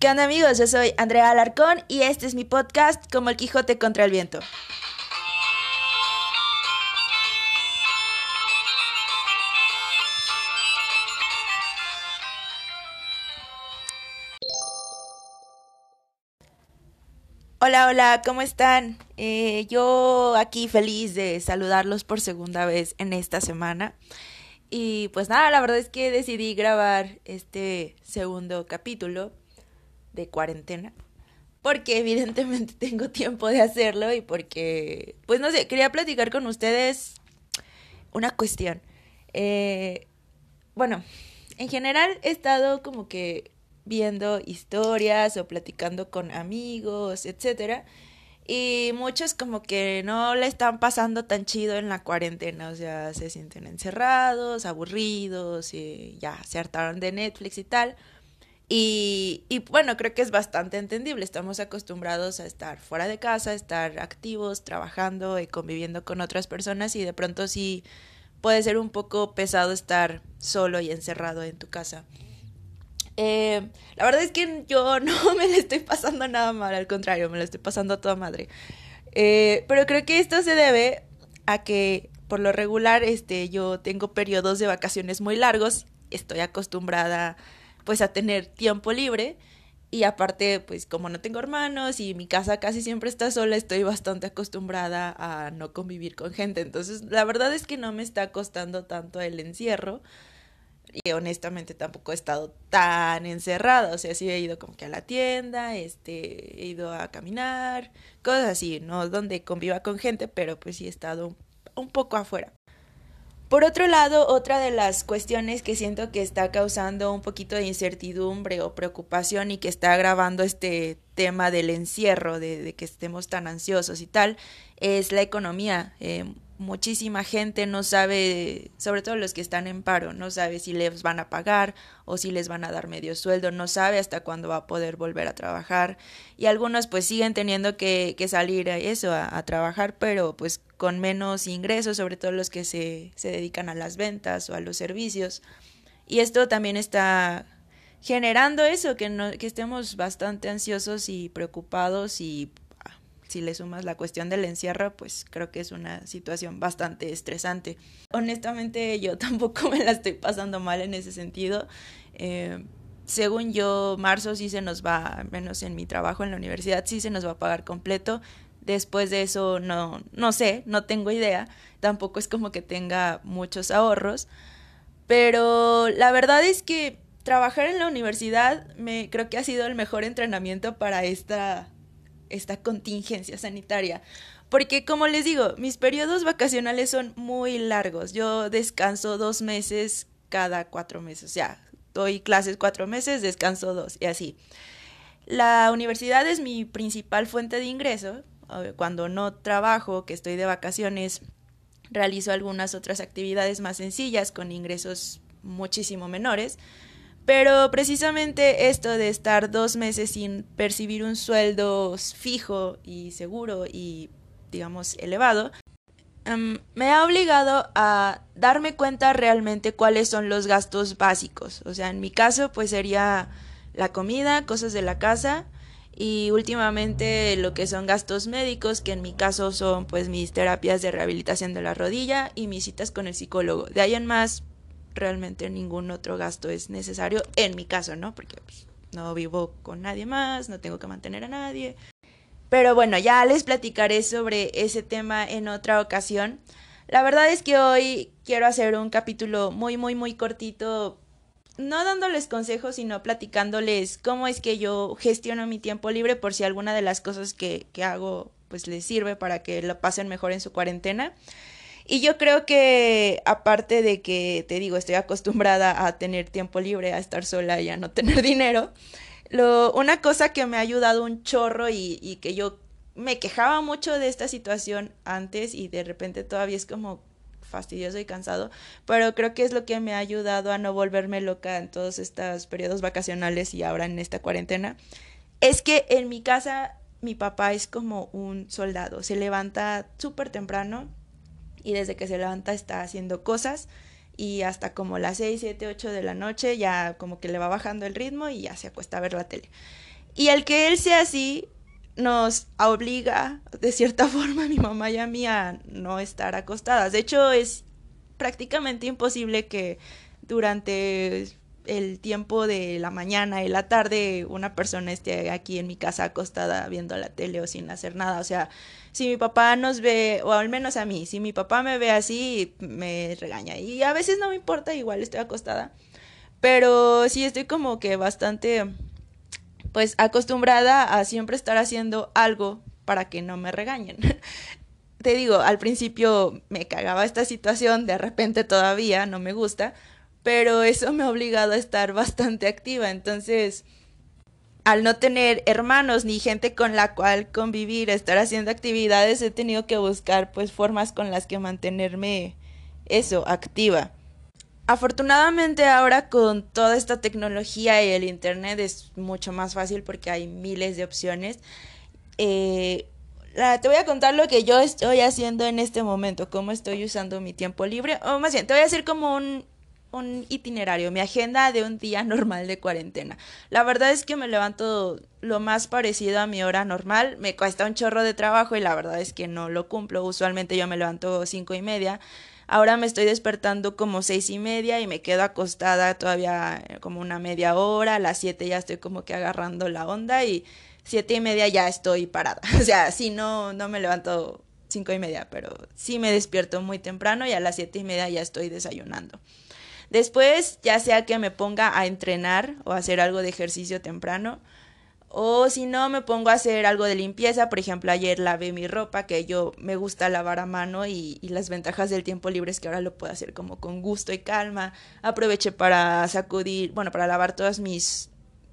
¿Qué onda amigos? Yo soy Andrea Alarcón y este es mi podcast Como el Quijote contra el Viento. Hola, hola, ¿cómo están? Eh, yo aquí feliz de saludarlos por segunda vez en esta semana. Y pues nada, la verdad es que decidí grabar este segundo capítulo de cuarentena. Porque evidentemente tengo tiempo de hacerlo y porque, pues no sé, quería platicar con ustedes una cuestión. Eh, bueno, en general he estado como que viendo historias o platicando con amigos, etcétera. Y muchos como que no le están pasando tan chido en la cuarentena, o sea, se sienten encerrados, aburridos, y ya se hartaron de Netflix y tal. Y, bueno, creo que es bastante entendible. Estamos acostumbrados a estar fuera de casa, estar activos, trabajando y conviviendo con otras personas y de pronto sí puede ser un poco pesado estar solo y encerrado en tu casa. Eh, la verdad es que yo no me le estoy pasando nada mal, al contrario, me lo estoy pasando a toda madre. Eh, pero creo que esto se debe a que por lo regular este, yo tengo periodos de vacaciones muy largos, estoy acostumbrada pues a tener tiempo libre y aparte pues como no tengo hermanos y mi casa casi siempre está sola, estoy bastante acostumbrada a no convivir con gente. Entonces la verdad es que no me está costando tanto el encierro y honestamente tampoco he estado tan encerrada, o sea, sí he ido como que a la tienda, este, he ido a caminar, cosas así, no donde conviva con gente, pero pues sí he estado un poco afuera. Por otro lado, otra de las cuestiones que siento que está causando un poquito de incertidumbre o preocupación y que está agravando este tema del encierro, de, que estemos tan ansiosos y tal, es la economía. Eh, muchísima gente no sabe, sobre todo los que están en paro, no sabe si les van a pagar o si les van a dar medio sueldo, no sabe hasta cuándo va a poder volver a trabajar y algunos pues siguen teniendo que, salir a eso, a, a, trabajar, pero pues con menos ingresos, sobre todo los que se, se dedican a las ventas o a los servicios. Y esto también está generando eso, que, no, que estemos bastante ansiosos y preocupados y si le sumas la cuestión del encierro, pues creo que es una situación bastante estresante. Honestamente, yo tampoco me la estoy pasando mal en ese sentido. Eh, según yo, marzo sí se nos va, menos en mi trabajo en la universidad, sí se nos va a pagar completo. Después de eso, no, no sé, no tengo idea. Tampoco es como que tenga muchos ahorros. Pero la verdad es que trabajar en la universidad me creo que ha sido el mejor entrenamiento para esta esta contingencia sanitaria. Porque como les digo, mis periodos vacacionales son muy largos. Yo descanso dos meses cada cuatro meses. O sea, doy clases cuatro meses, descanso dos y así. La universidad es mi principal fuente de ingreso. Cuando no trabajo, que estoy de vacaciones, realizo algunas otras actividades más sencillas con ingresos muchísimo menores. Pero precisamente esto de estar dos meses sin percibir un sueldo fijo y seguro y, digamos, elevado, um, me ha obligado a darme cuenta realmente cuáles son los gastos básicos. O sea, en mi caso, pues sería la comida, cosas de la casa y últimamente lo que son gastos médicos, que en mi caso son pues mis terapias de rehabilitación de la rodilla y mis citas con el psicólogo. De ahí en más, realmente ningún otro gasto es necesario, en mi caso, ¿no? Porque pues, no vivo con nadie más, no tengo que mantener a nadie. Pero bueno, ya les platicaré sobre ese tema en otra ocasión. La verdad es que hoy quiero hacer un capítulo muy, muy, muy cortito, no dándoles consejos, sino platicándoles cómo es que yo gestiono mi tiempo libre por si alguna de las cosas que, que hago pues les sirve para que lo pasen mejor en su cuarentena. Y yo creo que aparte de que, te digo, estoy acostumbrada a tener tiempo libre, a estar sola y a no tener dinero, lo, una cosa que me ha ayudado un chorro y, y que yo me quejaba mucho de esta situación antes y de repente todavía es como fastidioso y cansado, pero creo que es lo que me ha ayudado a no volverme loca en todos estos periodos vacacionales y ahora en esta cuarentena, es que en mi casa mi papá es como un soldado, se levanta súper temprano, y desde que se levanta está haciendo cosas. y hasta como las 6, 7, 8 de la noche ya como que le va bajando el ritmo y ya se acuesta a ver la tele. Y el que él sea así nos obliga de cierta forma a mi mamá y a mí a no estar acostadas. De hecho es prácticamente imposible que durante el tiempo de la mañana y la tarde una persona esté aquí en mi casa acostada viendo la tele o sin hacer nada. O sea, si mi papá nos ve, o al menos a mí, si mi papá me ve así, me regaña. Y a veces no me importa, igual estoy acostada. Pero sí estoy como que bastante, pues, acostumbrada a siempre estar haciendo algo para que no me regañen. Te digo, al principio me cagaba esta situación, de repente todavía no me gusta, pero eso me ha obligado a estar bastante activa. Entonces, al no tener hermanos ni gente con la cual convivir, estar haciendo actividades, he tenido que buscar pues formas con las que mantenerme eso, activa. Afortunadamente ahora con toda esta tecnología y el internet es mucho más fácil porque hay miles de opciones. Eh, te voy a contar lo que yo estoy haciendo en este momento, cómo estoy usando mi tiempo libre, o más bien, te voy a hacer como un un itinerario, mi agenda de un día normal de cuarentena. La verdad es que me levanto lo más parecido a mi hora normal. Me cuesta un chorro de trabajo y la verdad es que no lo cumplo. Usualmente yo me levanto cinco y media. Ahora me estoy despertando como seis y media y me quedo acostada todavía como una media hora. A las siete ya estoy como que agarrando la onda y siete y media ya estoy parada. O sea, si no, no me levanto cinco y media, pero sí me despierto muy temprano y a las siete y media ya estoy desayunando. Después, ya sea que me ponga a entrenar o a hacer algo de ejercicio temprano, o si no, me pongo a hacer algo de limpieza. Por ejemplo, ayer lavé mi ropa, que yo me gusta lavar a mano y, y, las ventajas del tiempo libre es que ahora lo puedo hacer como con gusto y calma. Aproveché para sacudir, bueno, para lavar todas mis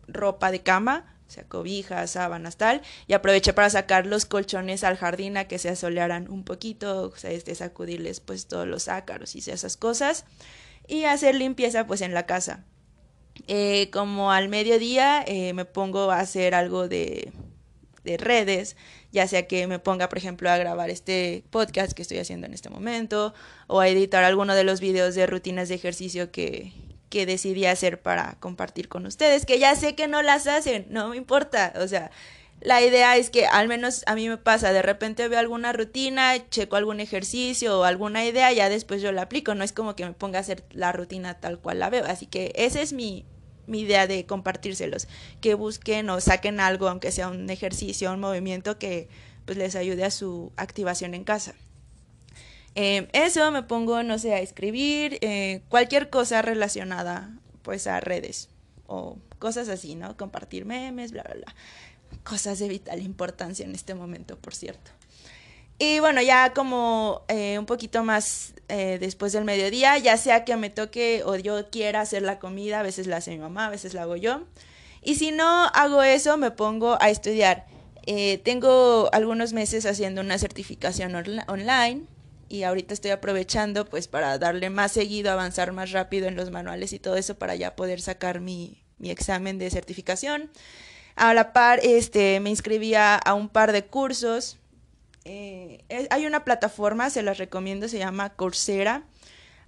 ropa de cama, o sea, cobijas, sábanas, tal. Y aproveché para sacar los colchones al jardín a que se asolearan un poquito, o sea, este, sacudirles pues todos los ácaros y esas cosas y hacer limpieza pues en la casa. Eh, como al mediodía eh, me pongo a hacer algo de, de redes, ya sea que me ponga, por ejemplo, a grabar este podcast que estoy haciendo en este momento, o a editar alguno de los videos de rutinas de ejercicio que, que decidí hacer para compartir con ustedes, que ya sé que no las hacen, no me importa, o sea, la idea es que al menos a mí me pasa, de repente veo alguna rutina, checo algún ejercicio o alguna idea, ya después yo la aplico, no es como que me ponga a hacer la rutina tal cual la veo, así que esa es mi, mi idea de compartírselos, que busquen o saquen algo, aunque sea un ejercicio, un movimiento que pues les ayude a su activación en casa. Eh, eso me pongo, no sé, a escribir, eh, cualquier cosa relacionada pues a redes o cosas así, ¿no? Compartir memes, bla, bla, bla cosas de vital importancia en este momento, por cierto. Y bueno, ya como eh, un poquito más eh, después del mediodía, ya sea que me toque o yo quiera hacer la comida, a veces la hace mi mamá, a veces la hago yo. Y si no hago eso, me pongo a estudiar. Eh, tengo algunos meses haciendo una certificación online y ahorita estoy aprovechando pues para darle más seguido, avanzar más rápido en los manuales y todo eso para ya poder sacar mi, mi examen de certificación. A la par, este, me inscribía a un par de cursos. Eh, hay una plataforma, se las recomiendo, se llama Coursera.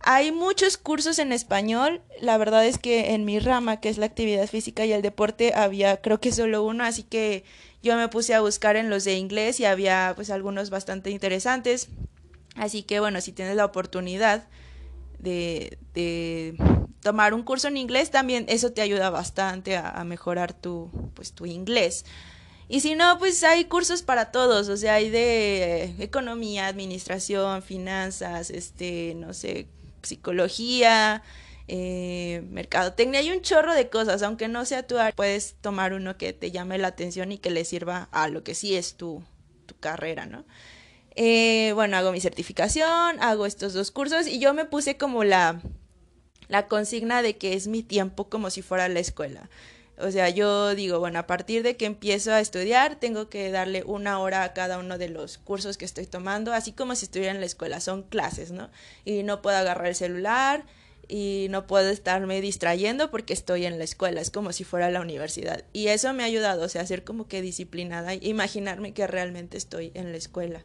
Hay muchos cursos en español. La verdad es que en mi rama, que es la actividad física y el deporte, había creo que solo uno, así que yo me puse a buscar en los de inglés y había pues algunos bastante interesantes. Así que bueno, si tienes la oportunidad de, de tomar un curso en inglés también eso te ayuda bastante a, mejorar tu, pues, tu inglés. Y si no, pues hay cursos para todos, o sea, hay de economía, administración, finanzas, este, no sé, psicología, eh, mercadotecnia, hay un chorro de cosas, aunque no sea tu área, puedes tomar uno que te llame la atención y que le sirva a lo que sí es tu, tu carrera, ¿no? Eh, bueno, hago mi certificación, hago estos dos cursos y yo me puse como la, la consigna de que es mi tiempo como si fuera la escuela. O sea, yo digo, bueno, a partir de que empiezo a estudiar, tengo que darle una hora a cada uno de los cursos que estoy tomando, así como si estuviera en la escuela, son clases, ¿no? Y no puedo agarrar el celular y no puedo estarme distrayendo porque estoy en la escuela, es como si fuera la universidad. Y eso me ha ayudado, o sea, a ser como que disciplinada, imaginarme que realmente estoy en la escuela.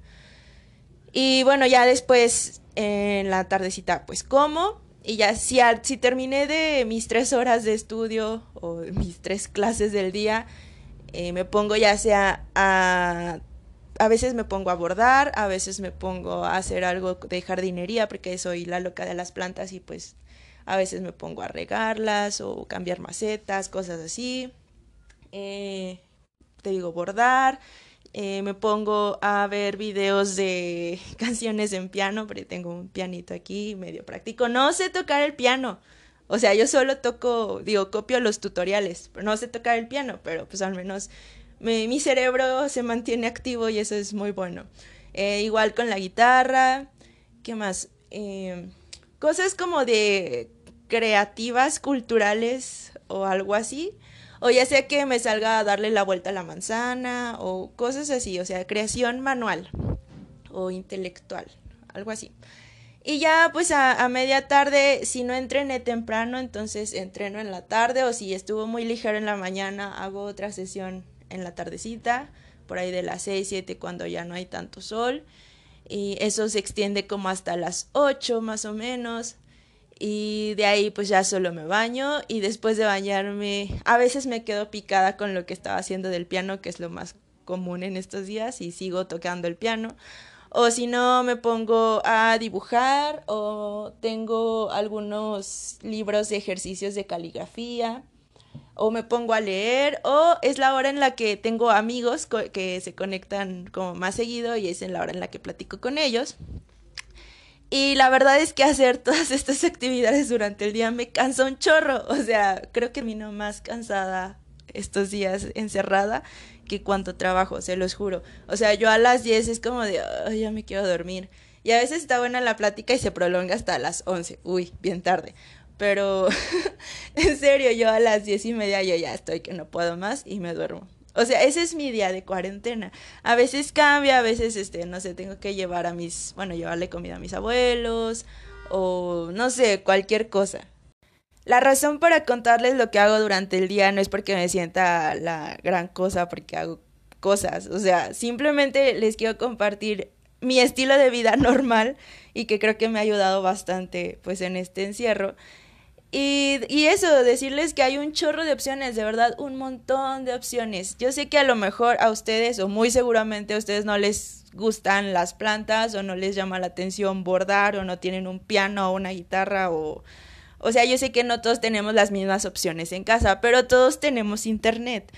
Y bueno, ya después, en la tardecita, pues como, Y ya si, si terminé de mis tres horas de estudio o mis tres clases del día, eh, me pongo ya sea a... A veces me pongo a bordar, a veces me pongo a hacer algo de jardinería porque soy la loca de las plantas y pues a veces me pongo a regarlas o cambiar macetas, cosas así. Eh, te digo, bordar. Eh, me pongo a ver videos de canciones en piano, porque tengo un pianito aquí medio práctico. No sé tocar el piano. O sea, yo solo toco, digo, copio los tutoriales, no sé tocar el piano, pero pues al menos mi cerebro se mantiene activo y eso es muy bueno. Eh, igual con la guitarra, ¿qué más? Eh, cosas como de creativas, culturales o algo así. O ya sea que me salga a darle la vuelta a la manzana o cosas así, o sea, creación manual o intelectual, algo así. Y ya pues a, media tarde, si no entrené temprano, entonces entreno en la tarde o si estuvo muy ligero en la mañana, hago otra sesión en la tardecita, por ahí de las 6, 7 cuando ya no hay tanto sol. Y eso se extiende como hasta las 8 más o menos. Y de ahí pues ya solo me baño y después de bañarme a veces me quedo picada con lo que estaba haciendo del piano, que es lo más común en estos días y sigo tocando el piano. O si no me pongo a dibujar o tengo algunos libros de ejercicios de caligrafía o me pongo a leer o es la hora en la que tengo amigos que se conectan como más seguido y es en la hora en la que platico con ellos. Y la verdad es que hacer todas estas actividades durante el día me cansa un chorro. O sea, creo que termino más cansada estos días encerrada que cuando trabajo, se los juro. O sea, yo a las 10 es como de, ya me quiero dormir. Y a veces está buena la plática y se prolonga hasta las 11. Uy, bien tarde. Pero en serio, yo a las diez y media yo ya estoy que no puedo más y me duermo. O sea, ese es mi día de cuarentena. A veces cambia, a veces, este, no sé, tengo que llevar a mis, bueno, llevarle comida a mis abuelos o no sé, cualquier cosa. La razón para contarles lo que hago durante el día no es porque me sienta la gran cosa, porque hago cosas. O sea, simplemente les quiero compartir mi estilo de vida normal y que creo que me ha ayudado bastante pues en este encierro y, y, eso, decirles que hay un chorro de opciones, de verdad, un montón de opciones. Yo sé que a lo mejor a ustedes, o muy seguramente a ustedes no les gustan las plantas, o no les llama la atención bordar, o no tienen un piano o una guitarra, o... O sea, yo sé que no todos tenemos las mismas opciones en casa, pero todos tenemos internet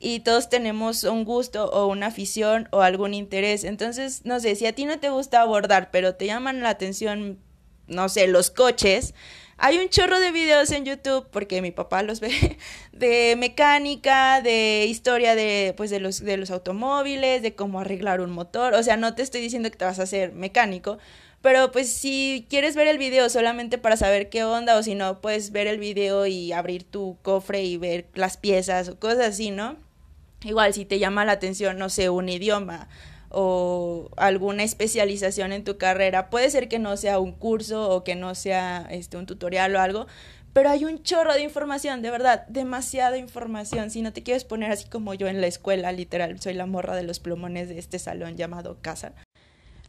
y todos tenemos un gusto o una afición o algún interés. Entonces, no sé, si a ti no te gusta bordar, pero te llaman la atención, no sé, los coches, hay un chorro de videos en YouTube, porque mi papá los ve, de mecánica, de historia de, pues, de, los, de los automóviles, de cómo arreglar un motor. O sea, no te estoy diciendo que te vas a hacer mecánico, pero pues si quieres ver el video solamente para saber qué onda, o si no, puedes ver el video y abrir tu cofre y ver las piezas o cosas así, ¿no? Igual si te llama la atención, no sé, un idioma o alguna especialización en tu carrera. Puede ser que no sea un curso o que no sea este, un tutorial o algo, pero hay un chorro de información, de verdad, demasiada información. Si no te quieres poner así como yo en la escuela, literal, soy la morra de los plumones de este salón llamado casa.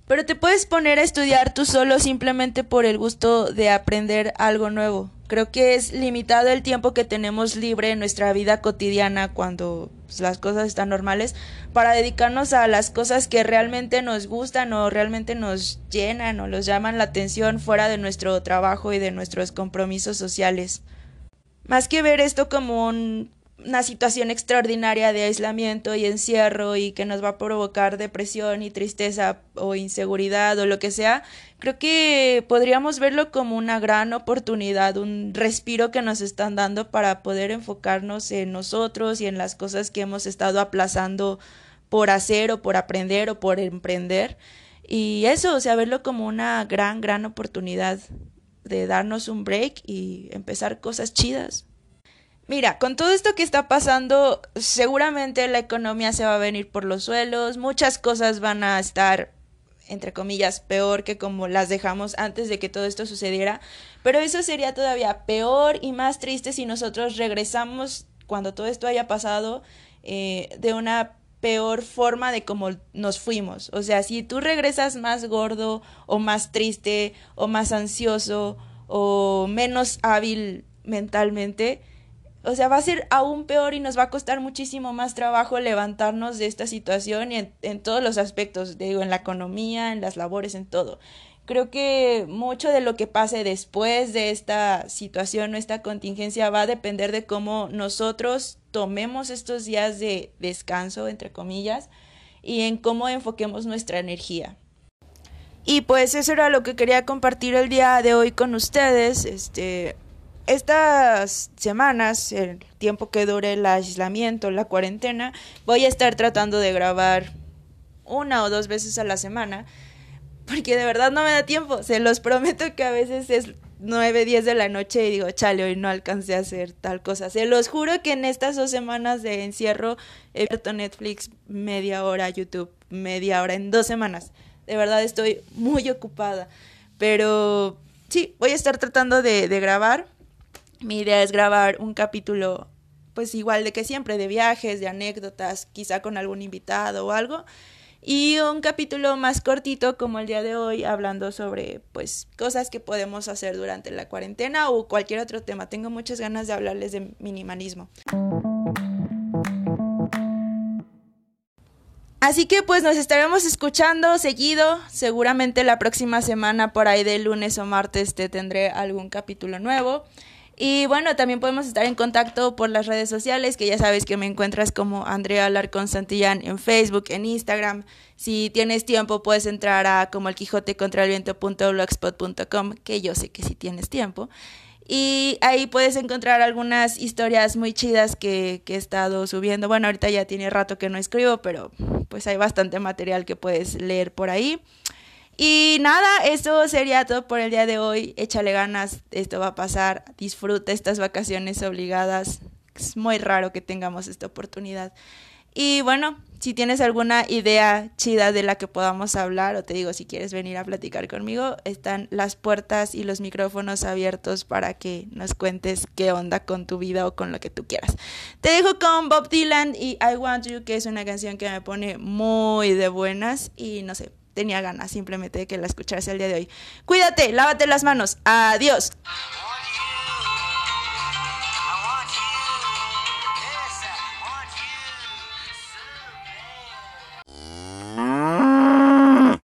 Pero te puedes poner a estudiar tú solo simplemente por el gusto de aprender algo nuevo. Creo que es limitado el tiempo que tenemos libre en nuestra vida cotidiana cuando pues, las cosas están normales para dedicarnos a las cosas que realmente nos gustan o realmente nos llenan o los llaman la atención fuera de nuestro trabajo y de nuestros compromisos sociales. Más que ver esto como un una situación extraordinaria de aislamiento y encierro y que nos va a provocar depresión y tristeza o inseguridad o lo que sea, creo que podríamos verlo como una gran oportunidad, un respiro que nos están dando para poder enfocarnos en nosotros y en las cosas que hemos estado aplazando por hacer o por aprender o por emprender. Y eso, o sea, verlo como una gran, gran oportunidad de darnos un break y empezar cosas chidas. Mira, con todo esto que está pasando, seguramente la economía se va a venir por los suelos, muchas cosas van a estar, entre comillas, peor que como las dejamos antes de que todo esto sucediera, pero eso sería todavía peor y más triste si nosotros regresamos cuando todo esto haya pasado eh, de una peor forma de como nos fuimos. O sea, si tú regresas más gordo o más triste o más ansioso o menos hábil mentalmente, o sea, va a ser aún peor y nos va a costar muchísimo más trabajo levantarnos de esta situación en, en todos los aspectos, digo, en la economía, en las labores, en todo. Creo que mucho de lo que pase después de esta situación o esta contingencia va a depender de cómo nosotros tomemos estos días de descanso, entre comillas, y en cómo enfoquemos nuestra energía. Y pues eso era lo que quería compartir el día de hoy con ustedes. Este, estas semanas, el tiempo que dure el aislamiento, la cuarentena, voy a estar tratando de grabar una o dos veces a la semana, porque de verdad no me da tiempo. Se los prometo que a veces es 9, 10 de la noche y digo, chale, hoy no alcancé a hacer tal cosa. Se los juro que en estas dos semanas de encierro he abierto Netflix media hora, YouTube media hora, en dos semanas. De verdad estoy muy ocupada. Pero sí, voy a estar tratando de, de grabar mi idea es grabar un capítulo, pues igual de que siempre, de viajes, de anécdotas, quizá con algún invitado o algo. Y un capítulo más cortito como el día de hoy, hablando sobre pues cosas que podemos hacer durante la cuarentena o cualquier otro tema. Tengo muchas ganas de hablarles de minimalismo. Así que pues nos estaremos escuchando seguido. Seguramente la próxima semana, por ahí de lunes o martes, te tendré algún capítulo nuevo. Y bueno, también podemos estar en contacto por las redes sociales, que ya sabes que me encuentras como Andrea Alarcón Santillán en Facebook, en Instagram. Si tienes tiempo, puedes entrar a como el Quijote contra el que yo sé que si tienes tiempo. Y ahí puedes encontrar algunas historias muy chidas que, que, he estado subiendo. Bueno, ahorita ya tiene rato que no escribo, pero pues hay bastante material que puedes leer por ahí. Y nada, eso sería todo por el día de hoy. Échale ganas, esto va a pasar. Disfruta estas vacaciones obligadas. Es muy raro que tengamos esta oportunidad. Y bueno, si tienes alguna idea chida de la que podamos hablar, o te digo, si quieres venir a platicar conmigo, están las puertas y los micrófonos abiertos para que nos cuentes qué onda con tu vida o con lo que tú quieras. Te dejo con Bob Dylan y I Want You, que es una canción que me pone muy de buenas y no sé, tenía ganas simplemente de que la escuchase el día de hoy. Cuídate, lávate las manos. Adiós.